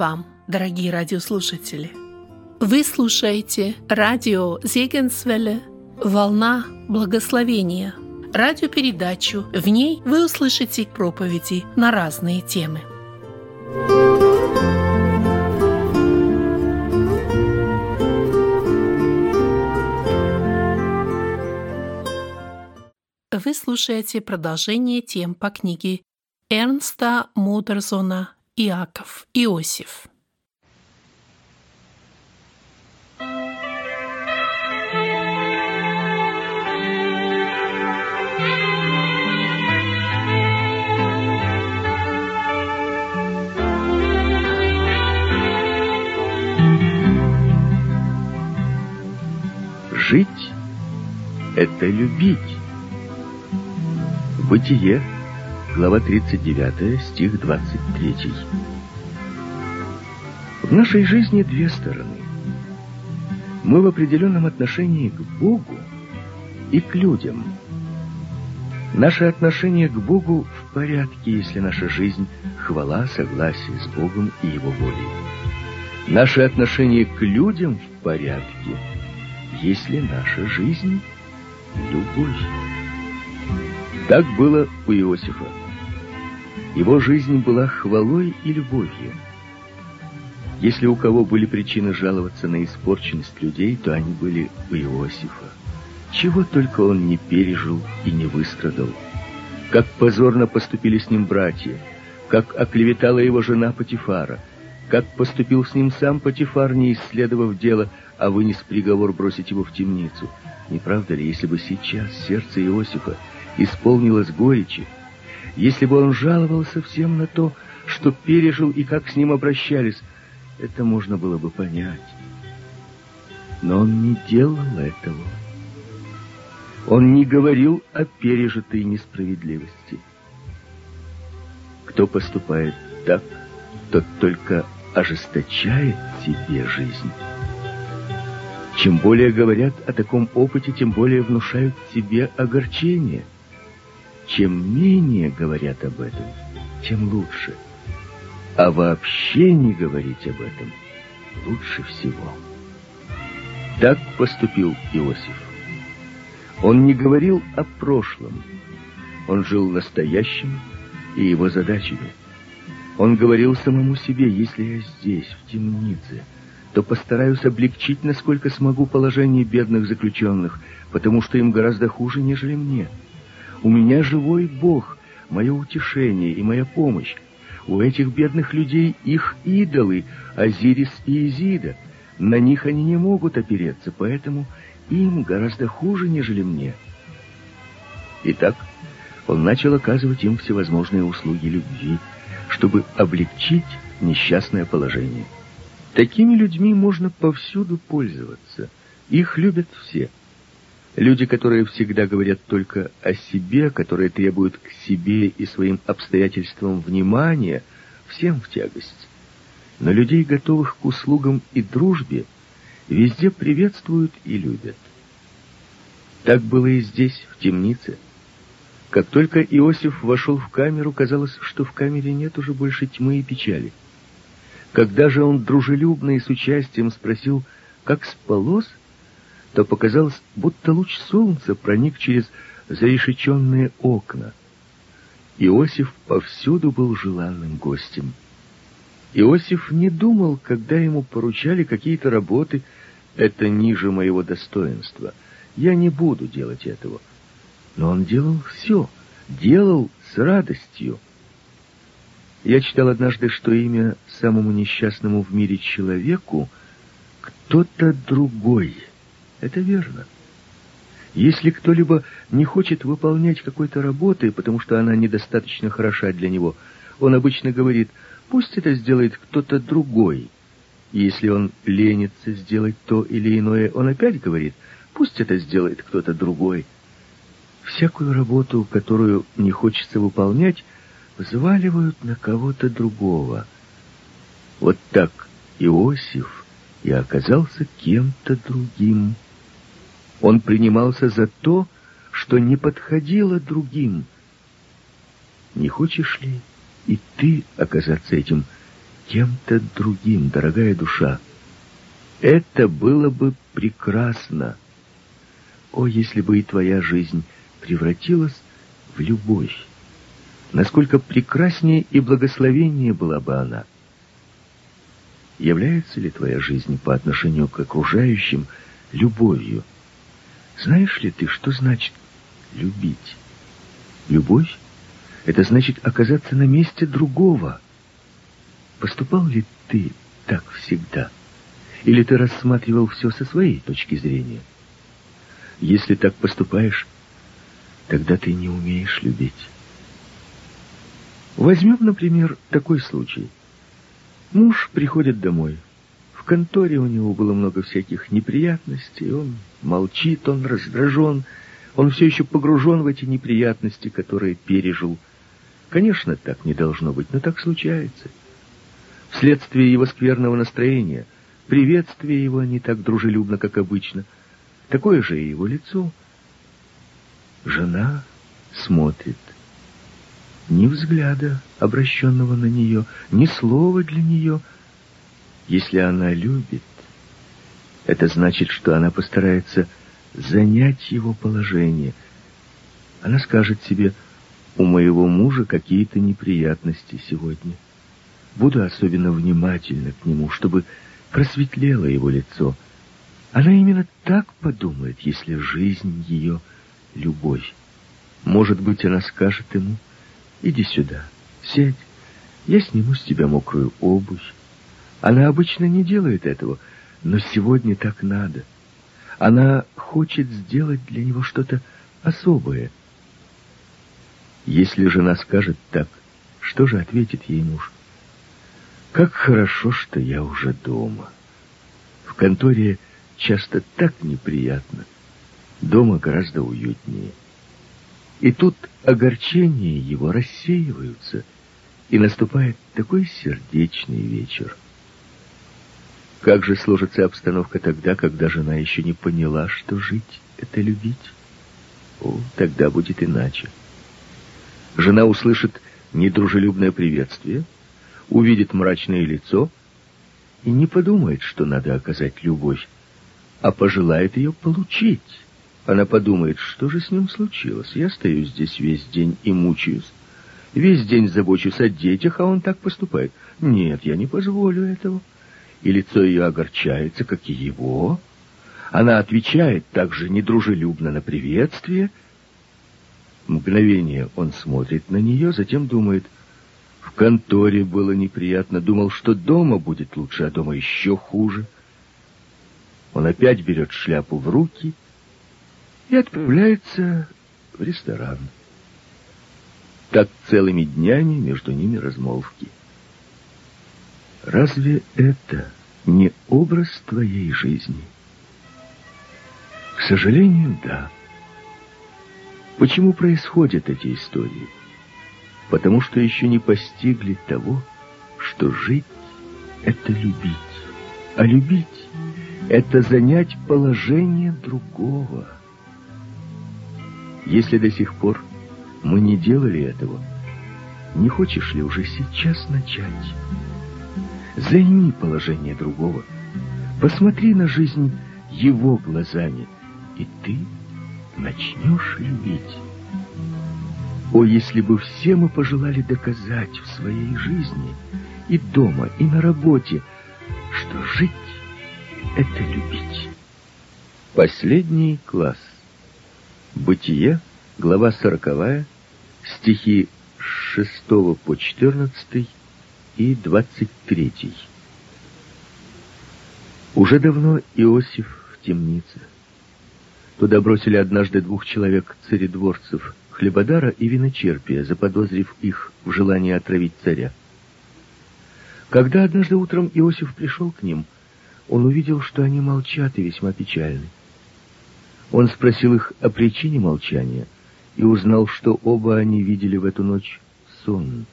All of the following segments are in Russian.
Вам, дорогие радиослушатели! Вы слушаете радио Зегенсвелле «Волна благословения» радиопередачу. В ней вы услышите проповеди на разные темы. Вы слушаете продолжение тем по книге Эрнста Мудерзона «Иаков Иосиф». Жить – это любить. Бытие, глава 39, стих 23. В нашей жизни две стороны. Мы в определенном отношении к Богу и к людям. Наше отношение к Богу в порядке, если наша жизнь – хвала, согласие с Богом и Его волей. Наше отношение к людям в порядке – если наша жизнь — любовь. Так было у Иосифа. Его жизнь была хвалой и любовью. Если у кого были причины жаловаться на испорченность людей, то они были у Иосифа. Чего только он не пережил и не выстрадал. Как позорно поступили с ним братья, как оклеветала его жена Патифара, как поступил с ним сам Патифар, не исследовав дело, а вынес приговор бросить его в темницу. Не правда ли, если бы сейчас сердце Иосифа исполнилось горечи, если бы он жаловался всем на то, что пережил и как с ним обращались, это можно было бы понять. Но он не делал этого. Он не говорил о пережитой несправедливости. Кто поступает так, тот только ожесточает себе жизнь. Чем более говорят о таком опыте, тем более внушают себе огорчение. Чем менее говорят об этом, тем лучше. А вообще не говорить об этом лучше всего. Так поступил Иосиф. Он не говорил о прошлом. Он жил настоящим и его задачами. Он говорил самому себе, если я здесь, в темнице, то постараюсь облегчить, насколько смогу, положение бедных заключенных, потому что им гораздо хуже, нежели мне. У меня живой Бог, мое утешение и моя помощь. У этих бедных людей их идолы, Азирис и Изида. На них они не могут опереться, поэтому им гораздо хуже, нежели мне. Итак, он начал оказывать им всевозможные услуги любви, чтобы облегчить несчастное положение. Такими людьми можно повсюду пользоваться. Их любят все. Люди, которые всегда говорят только о себе, которые требуют к себе и своим обстоятельствам внимания, всем в тягость. Но людей, готовых к услугам и дружбе, везде приветствуют и любят. Так было и здесь, в темнице. Как только Иосиф вошел в камеру, казалось, что в камере нет уже больше тьмы и печали. Когда же он дружелюбно и с участием спросил, как спалось, то показалось, будто луч солнца проник через зарешеченные окна. Иосиф повсюду был желанным гостем. Иосиф не думал, когда ему поручали какие-то работы, это ниже моего достоинства. Я не буду делать этого. Но он делал все, делал с радостью. Я читал однажды, что имя самому несчастному в мире человеку кто-то другой. Это верно. Если кто-либо не хочет выполнять какой-то работы, потому что она недостаточно хороша для него, он обычно говорит, пусть это сделает кто-то другой. И если он ленится сделать то или иное, он опять говорит, пусть это сделает кто-то другой. Всякую работу, которую не хочется выполнять, взваливают на кого-то другого. Вот так Иосиф и оказался кем-то другим. Он принимался за то, что не подходило другим. Не хочешь ли и ты оказаться этим кем-то другим, дорогая душа. Это было бы прекрасно. О, если бы и твоя жизнь превратилась в любовь! Насколько прекраснее и благословеннее была бы она! Является ли твоя жизнь по отношению к окружающим любовью? Знаешь ли ты, что значит любить? Любовь — это значит оказаться на месте другого. Поступал ли ты так всегда? Или ты рассматривал все со своей точки зрения? Если так поступаешь, тогда ты не умеешь любить. Возьмем, например, такой случай. Муж приходит домой. Конторе у него было много всяких неприятностей. Он молчит, он раздражен. Он все еще погружен в эти неприятности, которые пережил. Конечно, так не должно быть, но так случается. Вследствие его скверного настроения, приветствие его не так дружелюбно, как обычно — Такое же и его лицо. Жена смотрит. Ни взгляда, обращенного на нее, ни слова для нее. Если она любит, это значит, что она постарается занять его положение. Она скажет себе, у моего мужа какие-то неприятности сегодня. Буду особенно внимательна к нему, чтобы просветлело его лицо — она именно так подумает, если жизнь ее — любовь. Может быть, она скажет ему, иди сюда, сядь, я сниму с тебя мокрую обувь. Она обычно не делает этого, но сегодня так надо. Она хочет сделать для него что-то особое. Если жена скажет так, что же ответит ей муж? Как хорошо, что я уже дома. В конторе часто так неприятно. Дома гораздо уютнее. И тут огорчения его рассеиваются, и наступает такой сердечный вечер. Как же сложится обстановка тогда, когда жена еще не поняла, что жить — это любить? О, тогда будет иначе. Жена услышит недружелюбное приветствие, увидит мрачное лицо и не подумает, что надо оказать любовь а пожелает ее получить. Она подумает, что же с ним случилось. Я стою здесь весь день и мучаюсь. Весь день забочусь о детях, а он так поступает. Нет, я не позволю этого. И лицо ее огорчается, как и его. Она отвечает также недружелюбно на приветствие. Мгновение он смотрит на нее, затем думает, в конторе было неприятно, думал, что дома будет лучше, а дома еще хуже. Он опять берет шляпу в руки и отправляется в ресторан. Так целыми днями между ними размолвки. Разве это не образ твоей жизни? К сожалению, да. Почему происходят эти истории? Потому что еще не постигли того, что жить — это любить. А любить это занять положение другого. Если до сих пор мы не делали этого, не хочешь ли уже сейчас начать? Займи положение другого, посмотри на жизнь его глазами, и ты начнешь любить. О, если бы все мы пожелали доказать в своей жизни, и дома, и на работе, что жить это любить. Последний класс. Бытие, глава сороковая, стихи с 6 по 14 и 23. Уже давно Иосиф в темнице. Туда бросили однажды двух человек царедворцев, хлебодара и виночерпия, заподозрив их в желании отравить царя. Когда однажды утром Иосиф пришел к ним, он увидел, что они молчат и весьма печальны. Он спросил их о причине молчания и узнал, что оба они видели в эту ночь сон.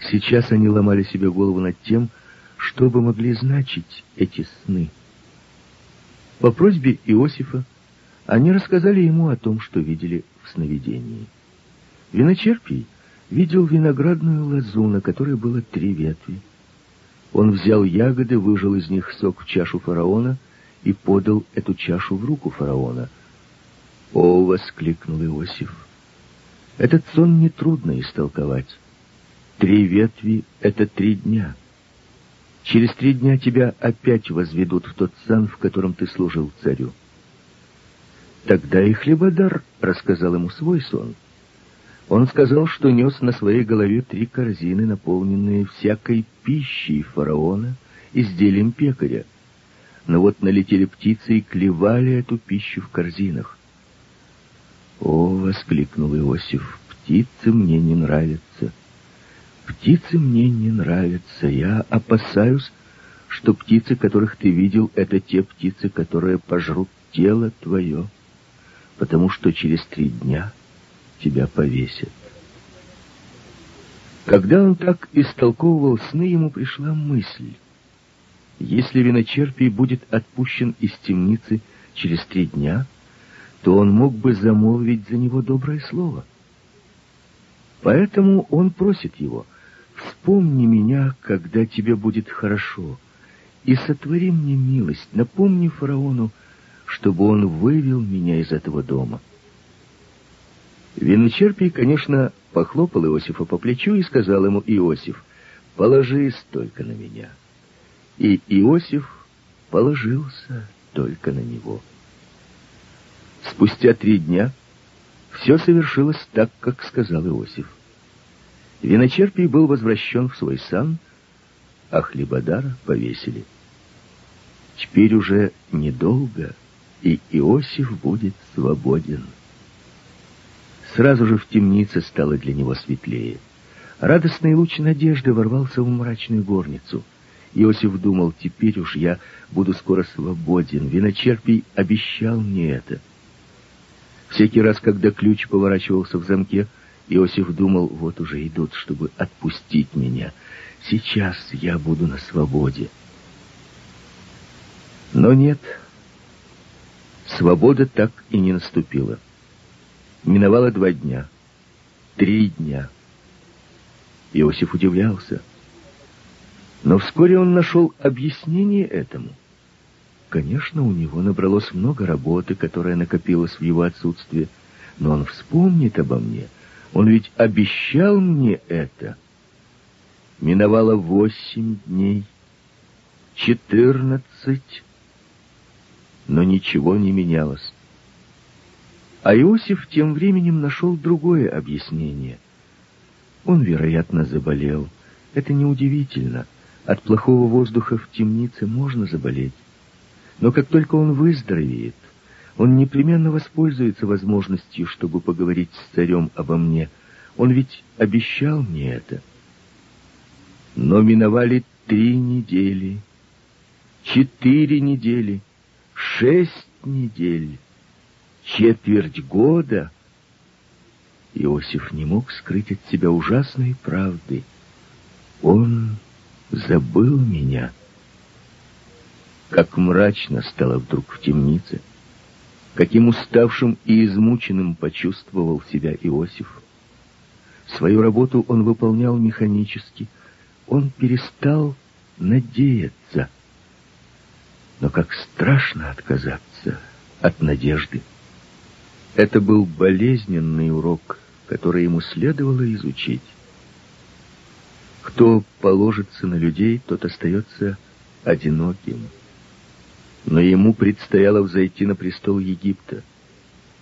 Сейчас они ломали себе голову над тем, что бы могли значить эти сны. По просьбе Иосифа они рассказали ему о том, что видели в сновидении. Виночерпий видел виноградную лозу, на которой было три ветви. Он взял ягоды, выжал из них сок в чашу фараона и подал эту чашу в руку фараона. «О!» — воскликнул Иосиф. «Этот сон нетрудно истолковать. Три ветви — это три дня. Через три дня тебя опять возведут в тот сан, в котором ты служил царю». Тогда и хлебодар рассказал ему свой сон. Он сказал, что нес на своей голове три корзины, наполненные всякой пищей фараона, изделием пекаря. Но вот налетели птицы и клевали эту пищу в корзинах. «О!» — воскликнул Иосиф. «Птицы мне не нравятся. Птицы мне не нравятся. Я опасаюсь, что птицы, которых ты видел, это те птицы, которые пожрут тело твое, потому что через три дня тебя повесят». Когда он так истолковывал сны, ему пришла мысль. Если виночерпий будет отпущен из темницы через три дня — то он мог бы замолвить за него доброе слово. Поэтому он просит его, «Вспомни меня, когда тебе будет хорошо, и сотвори мне милость, напомни фараону, чтобы он вывел меня из этого дома». Виночерпий, конечно, похлопал Иосифа по плечу и сказал ему, «Иосиф, положись только на меня». И Иосиф положился только на него. Спустя три дня все совершилось так, как сказал Иосиф. Виночерпий был возвращен в свой сан, а хлебодара повесили. Теперь уже недолго, и Иосиф будет свободен. Сразу же в темнице стало для него светлее. Радостный луч надежды ворвался в мрачную горницу. Иосиф думал, теперь уж я буду скоро свободен. Виночерпий обещал мне это. Всякий раз, когда ключ поворачивался в замке, Иосиф думал, вот уже идут, чтобы отпустить меня. Сейчас я буду на свободе. Но нет, свобода так и не наступила. Миновало два дня, три дня. Иосиф удивлялся. Но вскоре он нашел объяснение этому — Конечно, у него набралось много работы, которая накопилась в его отсутствие, но он вспомнит обо мне. Он ведь обещал мне это. Миновало восемь дней, четырнадцать, но ничего не менялось. А Иосиф тем временем нашел другое объяснение. Он, вероятно, заболел. Это неудивительно. От плохого воздуха в темнице можно заболеть. Но как только он выздоровеет, он непременно воспользуется возможностью, чтобы поговорить с царем обо мне. Он ведь обещал мне это. Но миновали три недели, четыре недели, шесть недель, четверть года. Иосиф не мог скрыть от себя ужасной правды. Он забыл меня как мрачно стало вдруг в темнице, каким уставшим и измученным почувствовал себя Иосиф. Свою работу он выполнял механически, он перестал надеяться. Но как страшно отказаться от надежды. Это был болезненный урок, который ему следовало изучить. Кто положится на людей, тот остается одиноким. Но ему предстояло взойти на престол Египта.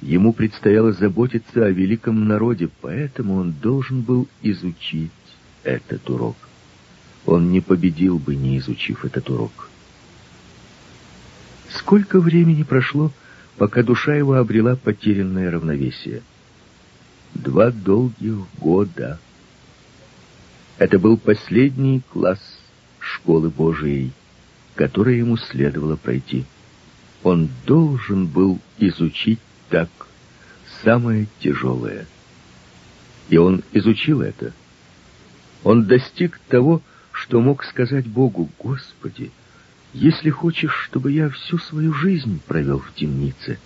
Ему предстояло заботиться о великом народе, поэтому он должен был изучить этот урок. Он не победил бы, не изучив этот урок. Сколько времени прошло, пока душа его обрела потерянное равновесие? Два долгих года. Это был последний класс школы Божией которое ему следовало пройти. Он должен был изучить так самое тяжелое. И он изучил это. Он достиг того, что мог сказать Богу, «Господи, если хочешь, чтобы я всю свою жизнь провел в темнице,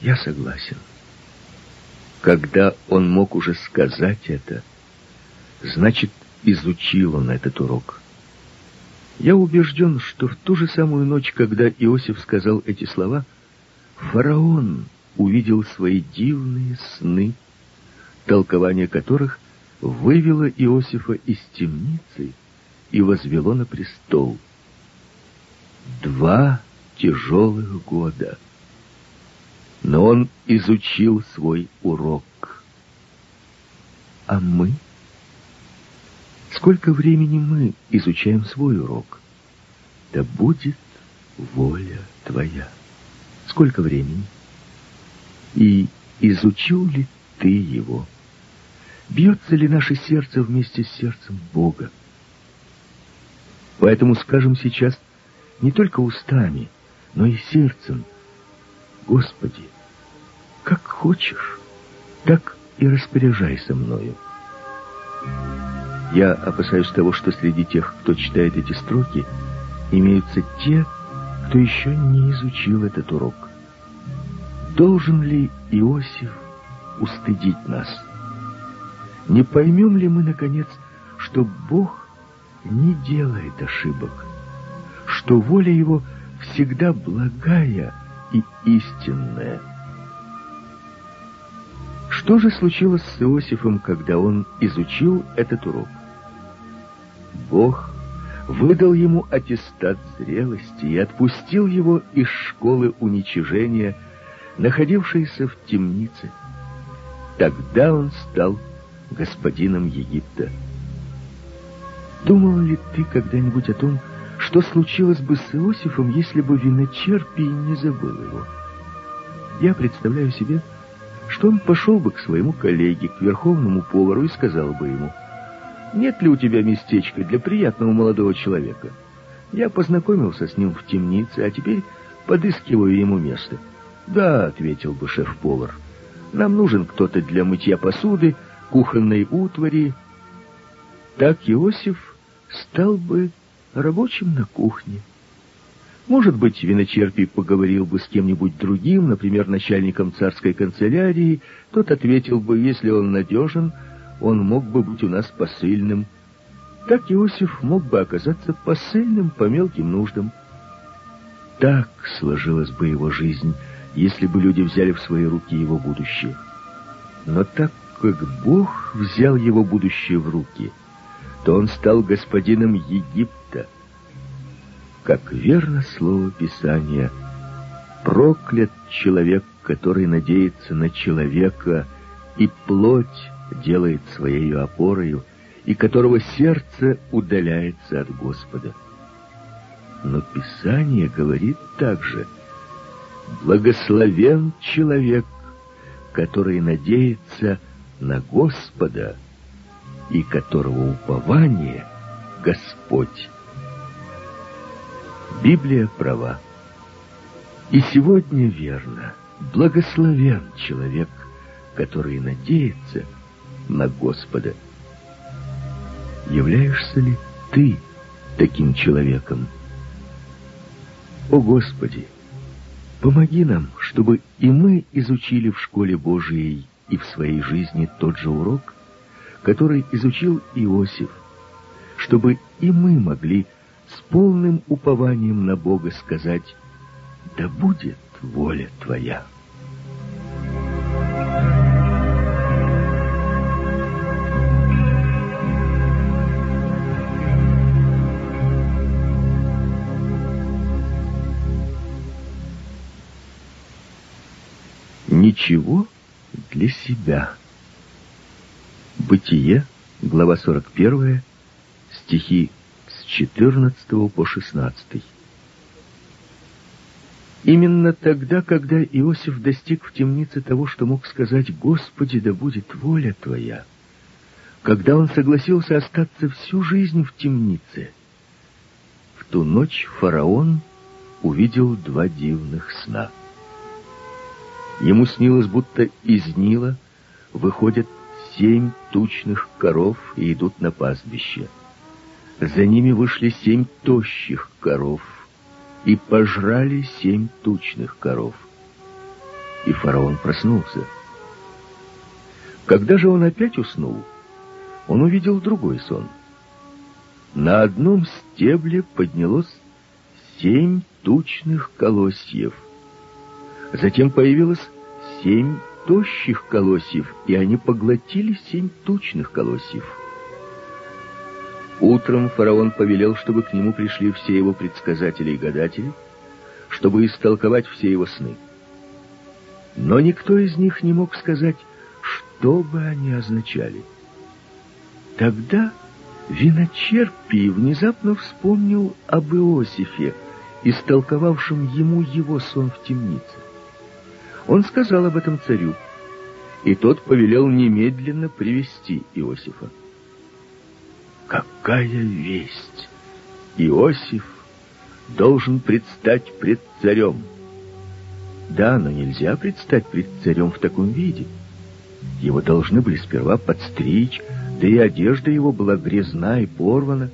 я согласен». Когда он мог уже сказать это, значит, изучил он этот урок. Я убежден, что в ту же самую ночь, когда Иосиф сказал эти слова, фараон увидел свои дивные сны, толкование которых вывело Иосифа из темницы и возвело на престол. Два тяжелых года. Но он изучил свой урок. А мы? Сколько времени мы изучаем свой урок? Да будет воля твоя. Сколько времени? И изучил ли ты его? Бьется ли наше сердце вместе с сердцем Бога? Поэтому скажем сейчас не только устами, но и сердцем. Господи, как хочешь, так и распоряжайся мною. Я опасаюсь того, что среди тех, кто читает эти строки, имеются те, кто еще не изучил этот урок. Должен ли Иосиф устыдить нас? Не поймем ли мы, наконец, что Бог не делает ошибок, что воля Его всегда благая и истинная? Что же случилось с Иосифом, когда он изучил этот урок? Бог выдал ему аттестат зрелости и отпустил его из школы уничижения, находившейся в темнице. Тогда он стал господином Египта. Думал ли ты когда-нибудь о том, что случилось бы с Иосифом, если бы виночерпий не забыл его? Я представляю себе, что он пошел бы к своему коллеге, к верховному повару, и сказал бы ему, «Нет ли у тебя местечка для приятного молодого человека? Я познакомился с ним в темнице, а теперь подыскиваю ему место». «Да», — ответил бы шеф-повар, — «нам нужен кто-то для мытья посуды, кухонной утвари». Так Иосиф стал бы рабочим на кухне. Может быть, виночерпий поговорил бы с кем-нибудь другим, например, начальником царской канцелярии. Тот ответил бы, если он надежен, он мог бы быть у нас посыльным. Так Иосиф мог бы оказаться посыльным по мелким нуждам. Так сложилась бы его жизнь, если бы люди взяли в свои руки его будущее. Но так как Бог взял его будущее в руки, то он стал господином Египта, как верно слово Писания, проклят человек, который надеется на человека, и плоть делает своей опорою, и которого сердце удаляется от Господа. Но Писание говорит также, благословен человек, который надеется на Господа, и которого упование Господь. Библия права. И сегодня верно. Благословен человек, который надеется на Господа. Являешься ли ты таким человеком? О Господи, помоги нам, чтобы и мы изучили в школе Божией и в своей жизни тот же урок, который изучил Иосиф, чтобы и мы могли с полным упованием на Бога сказать «Да будет воля Твоя». Ничего для себя. Бытие, глава 41, стихи 14 по 16. Именно тогда, когда Иосиф достиг в темнице того, что мог сказать «Господи, да будет воля Твоя», когда он согласился остаться всю жизнь в темнице, в ту ночь фараон увидел два дивных сна. Ему снилось, будто из Нила выходят семь тучных коров и идут на пастбище — за ними вышли семь тощих коров и пожрали семь тучных коров. И фараон проснулся. Когда же он опять уснул, он увидел другой сон. на одном стебле поднялось семь тучных колосьев. Затем появилось семь тощих колосьев, и они поглотили семь тучных колосьев. Утром фараон повелел, чтобы к нему пришли все его предсказатели и гадатели, чтобы истолковать все его сны. Но никто из них не мог сказать, что бы они означали. Тогда Виночерпий внезапно вспомнил об Иосифе, истолковавшем ему его сон в темнице. Он сказал об этом царю, и тот повелел немедленно привести Иосифа. Какая весть! Иосиф должен предстать пред царем. Да, но нельзя предстать пред царем в таком виде. Его должны были сперва подстричь, да и одежда его была грязна и порвана.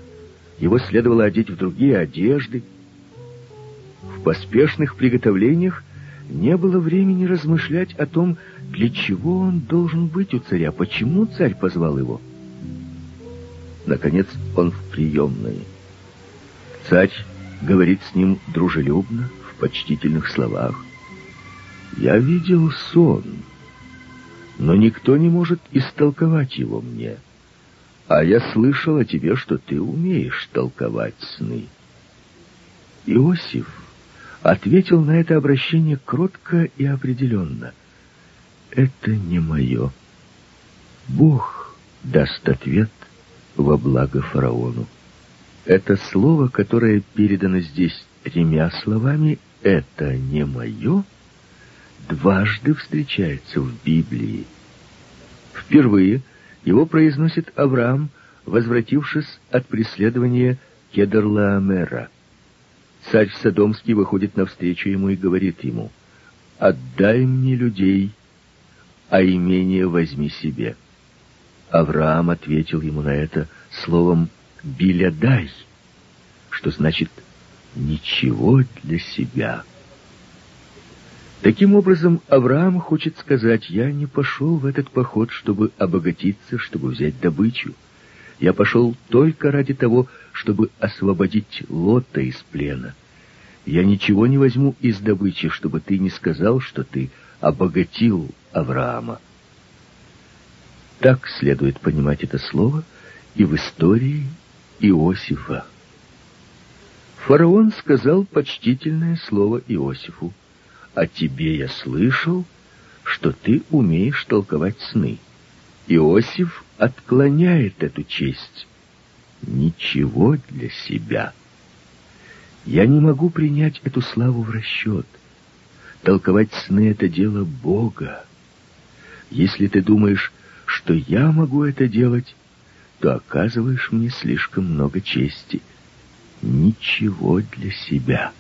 Его следовало одеть в другие одежды. В поспешных приготовлениях не было времени размышлять о том, для чего он должен быть у царя, почему царь позвал его. Наконец он в приемной. Царь говорит с ним дружелюбно, в почтительных словах. «Я видел сон, но никто не может истолковать его мне. А я слышал о тебе, что ты умеешь толковать сны». Иосиф ответил на это обращение кротко и определенно. «Это не мое. Бог даст ответ во благо фараону». Это слово, которое передано здесь тремя словами «это не мое», дважды встречается в Библии. Впервые его произносит Авраам, возвратившись от преследования Кедрлаамера. Царь Содомский выходит навстречу ему и говорит ему, «Отдай мне людей, а имение возьми себе». Авраам ответил ему на это словом «билядай», что значит «ничего для себя». Таким образом, Авраам хочет сказать, «Я не пошел в этот поход, чтобы обогатиться, чтобы взять добычу. Я пошел только ради того, чтобы освободить Лота из плена. Я ничего не возьму из добычи, чтобы ты не сказал, что ты обогатил Авраама». Так следует понимать это слово и в истории Иосифа. Фараон сказал почтительное слово Иосифу. «О тебе я слышал, что ты умеешь толковать сны». Иосиф отклоняет эту честь. Ничего для себя. Я не могу принять эту славу в расчет. Толковать сны — это дело Бога. Если ты думаешь, что я могу это делать, то оказываешь мне слишком много чести. Ничего для себя.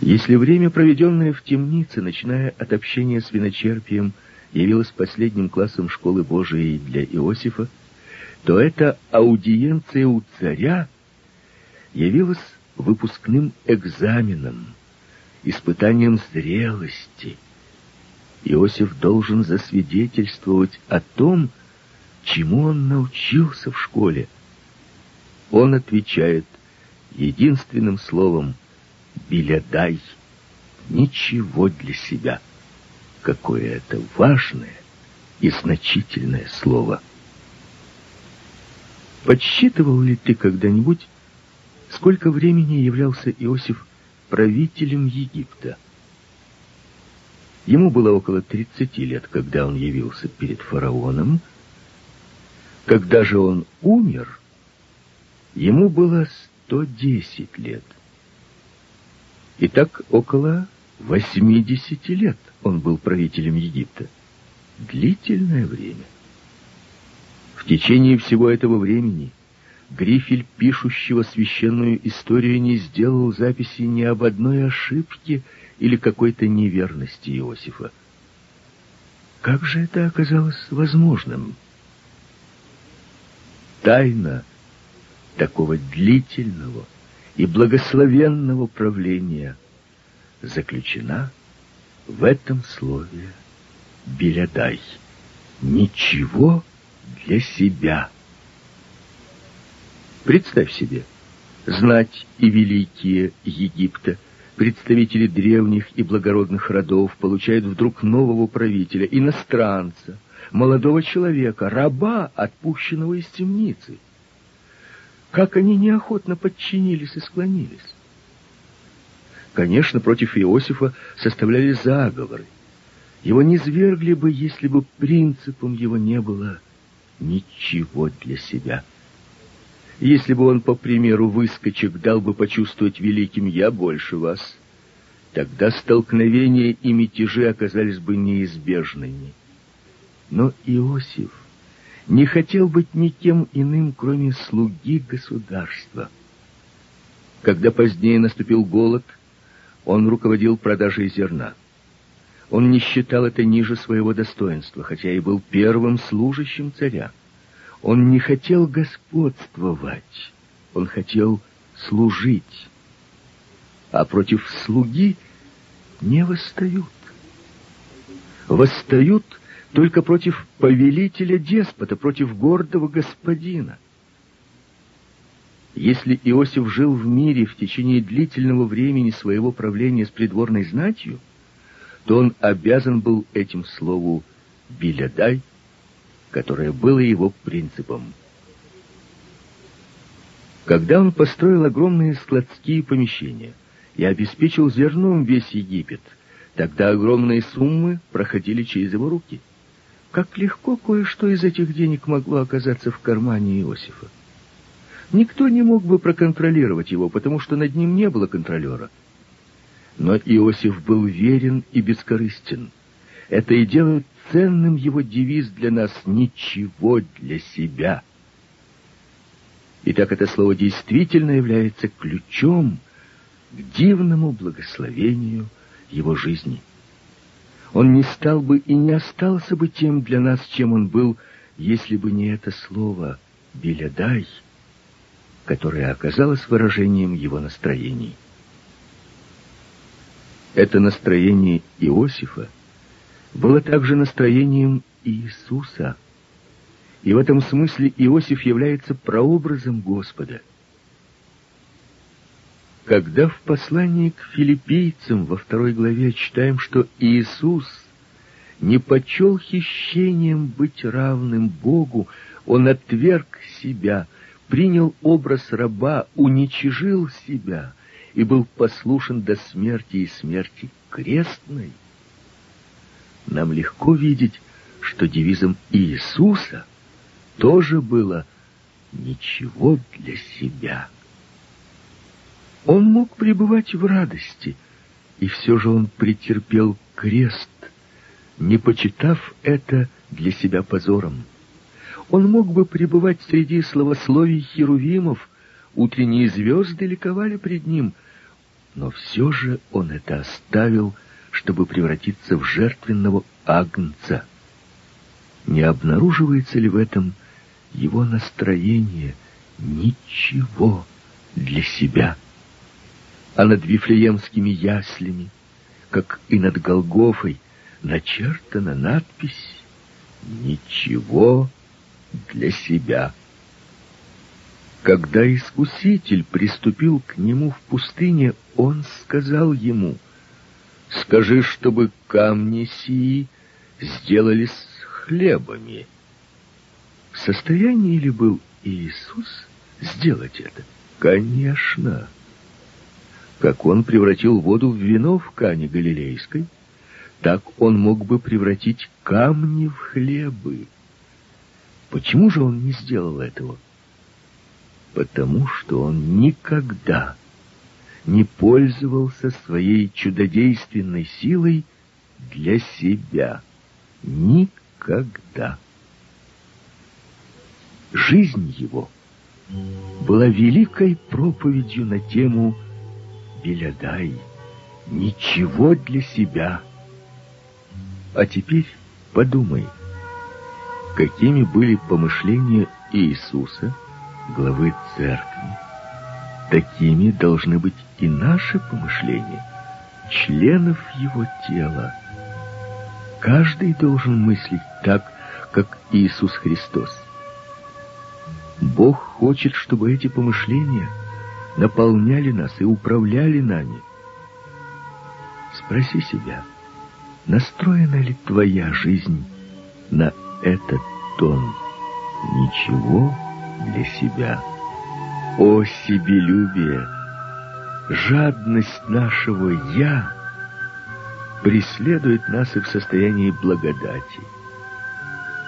Если время, проведенное в темнице, начиная от общения с виночерпием, явилось последним классом школы Божией для Иосифа, то эта аудиенция у царя явилась выпускным экзаменом, испытанием зрелости. Иосиф должен засвидетельствовать о том, чему он научился в школе? Он отвечает единственным словом «Белядай». Ничего для себя. Какое это важное и значительное слово. Подсчитывал ли ты когда-нибудь, сколько времени являлся Иосиф правителем Египта? Ему было около 30 лет, когда он явился перед фараоном, когда же он умер, ему было 110 лет. Итак, около 80 лет он был правителем Египта. Длительное время. В течение всего этого времени Грифель, пишущего священную историю, не сделал записи ни об одной ошибке или какой-то неверности Иосифа. Как же это оказалось возможным? Тайна такого длительного и благословенного правления заключена в этом слове «белядай». Ничего для себя. Представь себе, знать и великие Египта, представители древних и благородных родов получают вдруг нового правителя, иностранца, молодого человека, раба, отпущенного из темницы. Как они неохотно подчинились и склонились. Конечно, против Иосифа составляли заговоры. Его не свергли бы, если бы принципом его не было ничего для себя. Если бы он, по примеру выскочек, дал бы почувствовать великим «я больше вас», тогда столкновения и мятежи оказались бы неизбежными. Но Иосиф не хотел быть никем иным, кроме слуги государства. Когда позднее наступил голод, он руководил продажей зерна. Он не считал это ниже своего достоинства, хотя и был первым служащим царя. Он не хотел господствовать, он хотел служить. А против слуги не восстают. Восстают только против повелителя деспота, против гордого господина. Если Иосиф жил в мире в течение длительного времени своего правления с придворной знатью, то он обязан был этим слову «билядай» которое было его принципом. Когда он построил огромные складские помещения и обеспечил зерном весь Египет, тогда огромные суммы проходили через его руки. Как легко кое-что из этих денег могло оказаться в кармане Иосифа. Никто не мог бы проконтролировать его, потому что над ним не было контролера. Но Иосиф был верен и бескорыстен. Это и делает ценным его девиз для нас «Ничего для себя». Итак, это слово действительно является ключом к дивному благословению его жизни. Он не стал бы и не остался бы тем для нас, чем он был, если бы не это слово «белядай», которое оказалось выражением его настроений. Это настроение Иосифа — было также настроением Иисуса. И в этом смысле Иосиф является прообразом Господа. Когда в послании к филиппийцам во второй главе читаем, что Иисус не почел хищением быть равным Богу, Он отверг себя, принял образ раба, уничижил себя и был послушен до смерти и смерти крестной, нам легко видеть, что девизом Иисуса тоже было «ничего для себя». Он мог пребывать в радости, и все же он претерпел крест, не почитав это для себя позором. Он мог бы пребывать среди словословий херувимов, утренние звезды ликовали пред ним, но все же он это оставил, чтобы превратиться в жертвенного агнца. Не обнаруживается ли в этом его настроение ничего для себя? А над Вифлеемскими яслями, как и над Голгофой, начертана надпись «Ничего для себя». Когда Искуситель приступил к нему в пустыне, он сказал ему — Скажи, чтобы камни сии сделались хлебами. В состоянии ли был Иисус сделать это? Конечно. Как он превратил воду в вино в Кане Галилейской, так он мог бы превратить камни в хлебы. Почему же он не сделал этого? Потому что он никогда не пользовался своей чудодейственной силой для себя. Никогда. Жизнь его была великой проповедью на тему «Белядай, ничего для себя». А теперь подумай, какими были помышления Иисуса, главы церкви, Такими должны быть и наши помышления, членов его тела. Каждый должен мыслить так, как Иисус Христос. Бог хочет, чтобы эти помышления наполняли нас и управляли нами. Спроси себя, настроена ли твоя жизнь на этот тон? Ничего для себя. О, себелюбие! Жадность нашего «я» преследует нас и в состоянии благодати.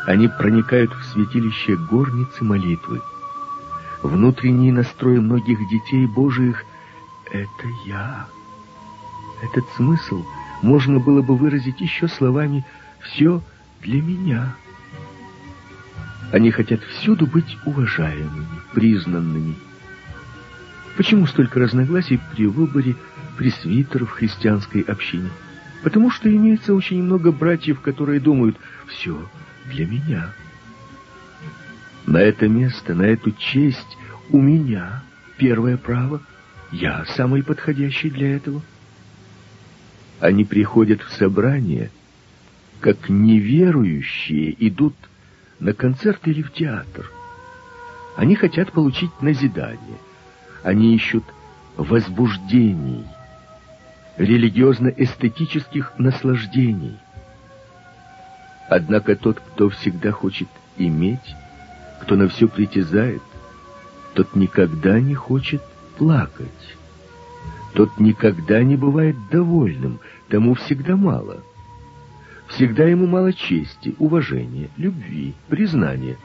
Они проникают в святилище горницы молитвы. Внутренний настрой многих детей Божиих — это я. Этот смысл можно было бы выразить еще словами «все для меня». Они хотят всюду быть уважаемыми, признанными. Почему столько разногласий при выборе пресвитеров христианской общине? Потому что имеется очень много братьев, которые думают «все для меня». На это место, на эту честь у меня первое право. Я самый подходящий для этого. Они приходят в собрание, как неверующие идут на концерт или в театр. Они хотят получить назидание. Они ищут возбуждений, религиозно-эстетических наслаждений. Однако тот, кто всегда хочет иметь, кто на все притязает, тот никогда не хочет плакать. Тот никогда не бывает довольным, тому всегда мало. Всегда ему мало чести, уважения, любви, признания.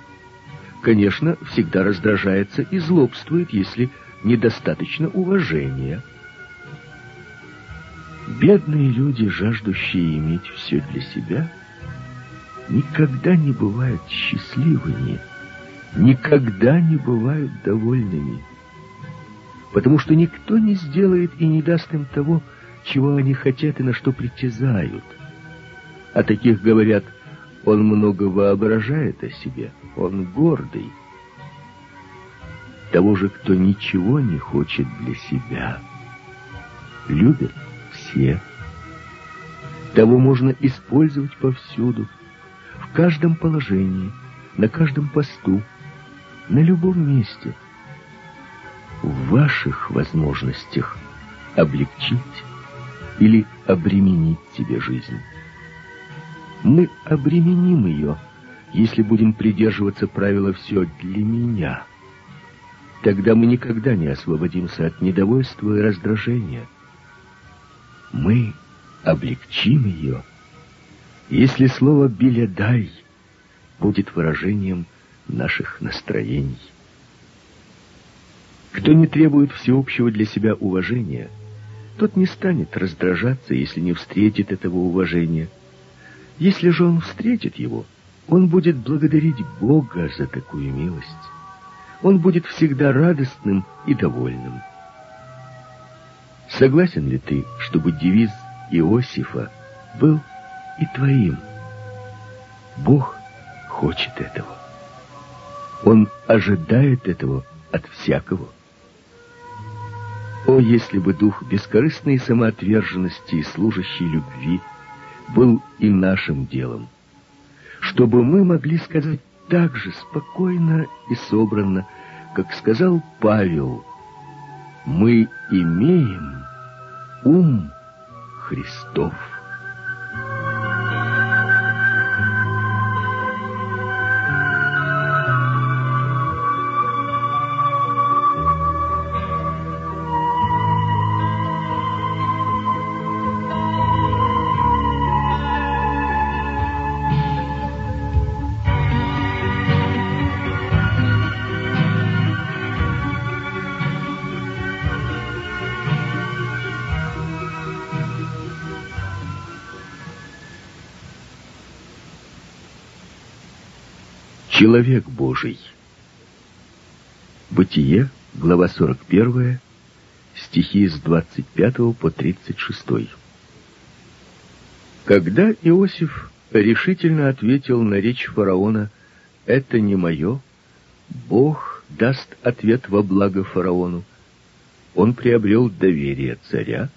Конечно, всегда раздражается и злобствует, если недостаточно уважения. Бедные люди, жаждущие иметь все для себя, никогда не бывают счастливыми, никогда не бывают довольными потому что никто не сделает и не даст им того, чего они хотят и на что притязают. О таких говорят, он много воображает о себе, он гордый. Того же, кто ничего не хочет для себя, любят все. Того можно использовать повсюду, в каждом положении, на каждом посту, на любом месте – в ваших возможностях облегчить или обременить тебе жизнь. Мы обременим ее, если будем придерживаться правила «все для меня». Тогда мы никогда не освободимся от недовольства и раздражения. Мы облегчим ее, если слово «белядай» будет выражением наших настроений. Кто не требует всеобщего для себя уважения, тот не станет раздражаться, если не встретит этого уважения. Если же он встретит его, он будет благодарить Бога за такую милость. Он будет всегда радостным и довольным. Согласен ли ты, чтобы девиз Иосифа был и твоим? Бог хочет этого. Он ожидает этого от всякого. О, если бы дух бескорыстной самоотверженности и служащей любви был и нашим делом, чтобы мы могли сказать так же спокойно и собранно, как сказал Павел, мы имеем ум Христов. Человек Божий. Бытие, глава 41, стихи с 25 по 36. Когда Иосиф решительно ответил на речь фараона «Это не мое», Бог даст ответ во благо фараону. Он приобрел доверие царя,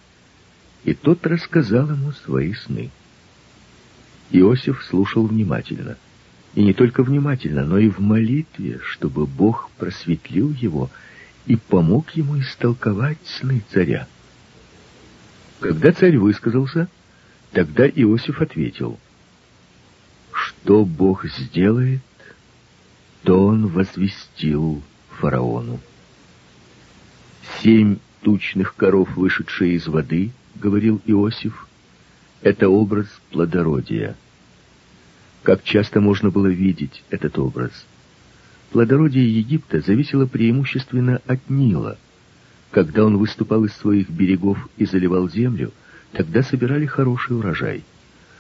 и тот рассказал ему свои сны. Иосиф слушал внимательно — И не только внимательно, но и в молитве, чтобы Бог просветлил его и помог ему истолковать сны царя. Когда царь высказался, тогда Иосиф ответил, что Бог сделает, то он возвестил фараону. Семь тучных коров, вышедшие из воды, говорил Иосиф, это образ плодородия. Как часто можно было видеть этот образ? Плодородие Египта зависело преимущественно от Нила. Когда он выступал из своих берегов и заливал землю, тогда собирали хороший урожай.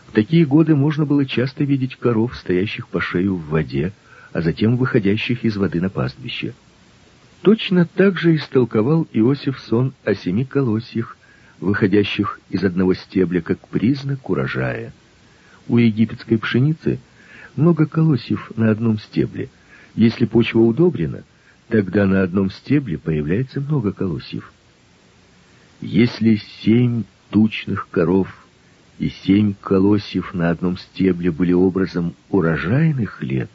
В такие годы можно было часто видеть коров, стоящих по шею в воде, а затем выходящих из воды на пастбище. Точно так же истолковал Иосиф сон о семи колосьях, выходящих из одного стебля как признак урожая. У египетской пшеницы много колосьев на одном стебле. Если почва удобрена, тогда на одном стебле появляется много колосьев. Если семь тучных коров и семь колосьев на одном стебле были образом урожайных лет,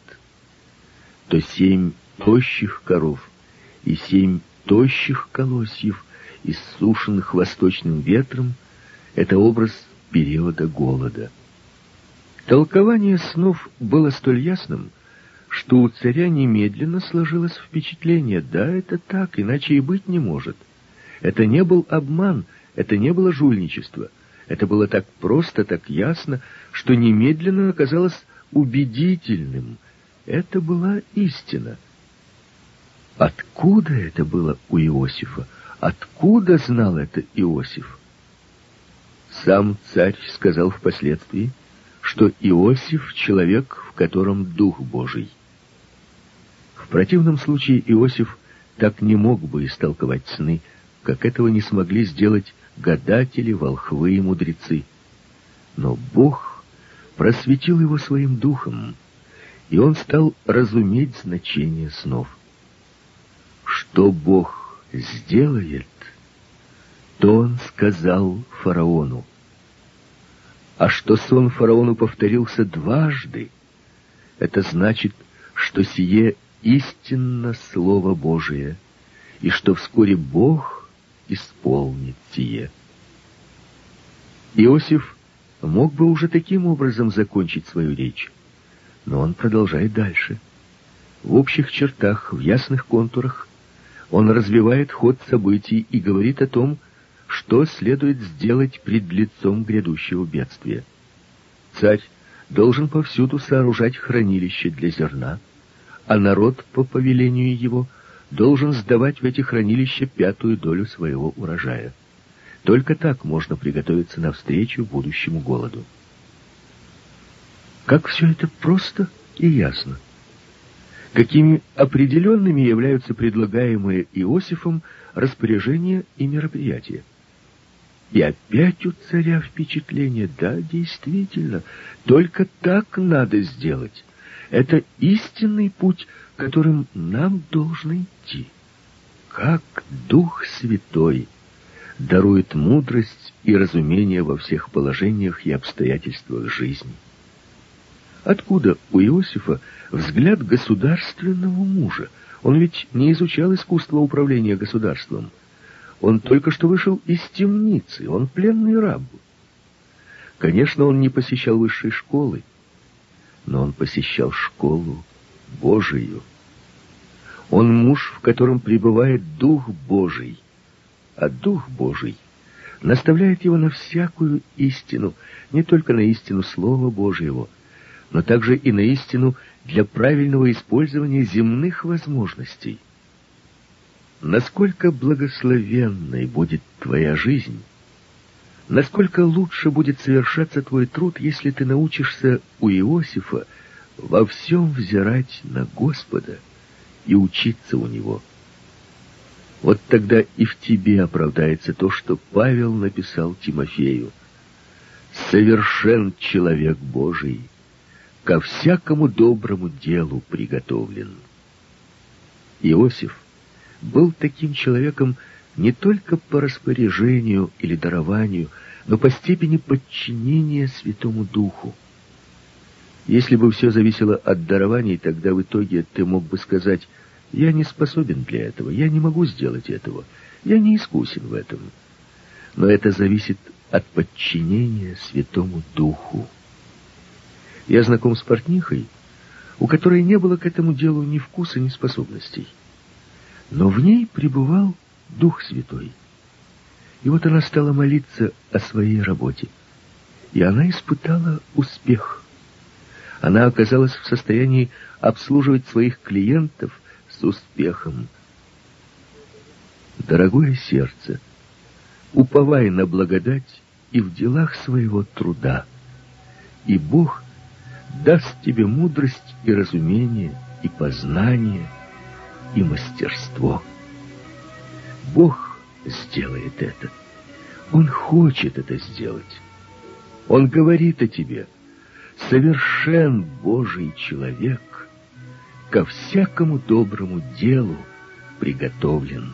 то семь тощих коров и семь тощих колосьев, иссушенных восточным ветром, это образ периода голода. Толкование снов было столь ясным, что у царя немедленно сложилось впечатление, да, это так, иначе и быть не может. Это не был обман, это не было жульничество. Это было так просто, так ясно, что немедленно оказалось убедительным. Это была истина. Откуда это было у Иосифа? Откуда знал это Иосиф? Сам царь сказал впоследствии, что Иосиф — человек, в котором Дух Божий. В противном случае Иосиф так не мог бы истолковать сны, как этого не смогли сделать гадатели, волхвы и мудрецы. Но Бог просветил его своим духом, и он стал разуметь значение снов. Что Бог сделает, то он сказал фараону. А что сон фараону повторился дважды, это значит, что сие истинно Слово Божие, и что вскоре Бог исполнит сие. Иосиф мог бы уже таким образом закончить свою речь, но он продолжает дальше. В общих чертах, в ясных контурах, он развивает ход событий и говорит о том, что следует сделать пред лицом грядущего бедствия. Царь должен повсюду сооружать хранилище для зерна, а народ по повелению его должен сдавать в эти хранилища пятую долю своего урожая. Только так можно приготовиться навстречу будущему голоду. Как все это просто и ясно. Какими определенными являются предлагаемые Иосифом распоряжения и мероприятия. И опять у царя впечатление, да, действительно, только так надо сделать. Это истинный путь, которым нам должно идти. Как Дух Святой дарует мудрость и разумение во всех положениях и обстоятельствах жизни. Откуда у Иосифа взгляд государственного мужа? Он ведь не изучал искусство управления государством – он только что вышел из темницы, он пленный раб. Конечно, он не посещал высшей школы, но он посещал школу Божию. Он муж, в котором пребывает Дух Божий, а Дух Божий наставляет его на всякую истину, не только на истину Слова Божьего, но также и на истину для правильного использования земных возможностей. Насколько благословенной будет твоя жизнь, насколько лучше будет совершаться твой труд, если ты научишься у Иосифа во всем взирать на Господа и учиться у Него. Вот тогда и в тебе оправдается то, что Павел написал Тимофею. «Совершен человек Божий, ко всякому доброму делу приготовлен». Иосиф был таким человеком не только по распоряжению или дарованию, но по степени подчинения Святому Духу. Если бы все зависело от дарований, тогда в итоге ты мог бы сказать, я не способен для этого, я не могу сделать этого, я не искусен в этом. Но это зависит от подчинения Святому Духу. Я знаком с портнихой, у которой не было к этому делу ни вкуса, ни способностей. Но в ней пребывал Дух Святой. И вот она стала молиться о своей работе. И она испытала успех. Она оказалась в состоянии обслуживать своих клиентов с успехом. Дорогое сердце, уповай на благодать и в делах своего труда, и Бог даст тебе мудрость и разумение, и познание, и мастерство. Бог сделает это. Он хочет это сделать. Он говорит о тебе. Совершен Божий человек, ко всякому доброму делу приготовлен.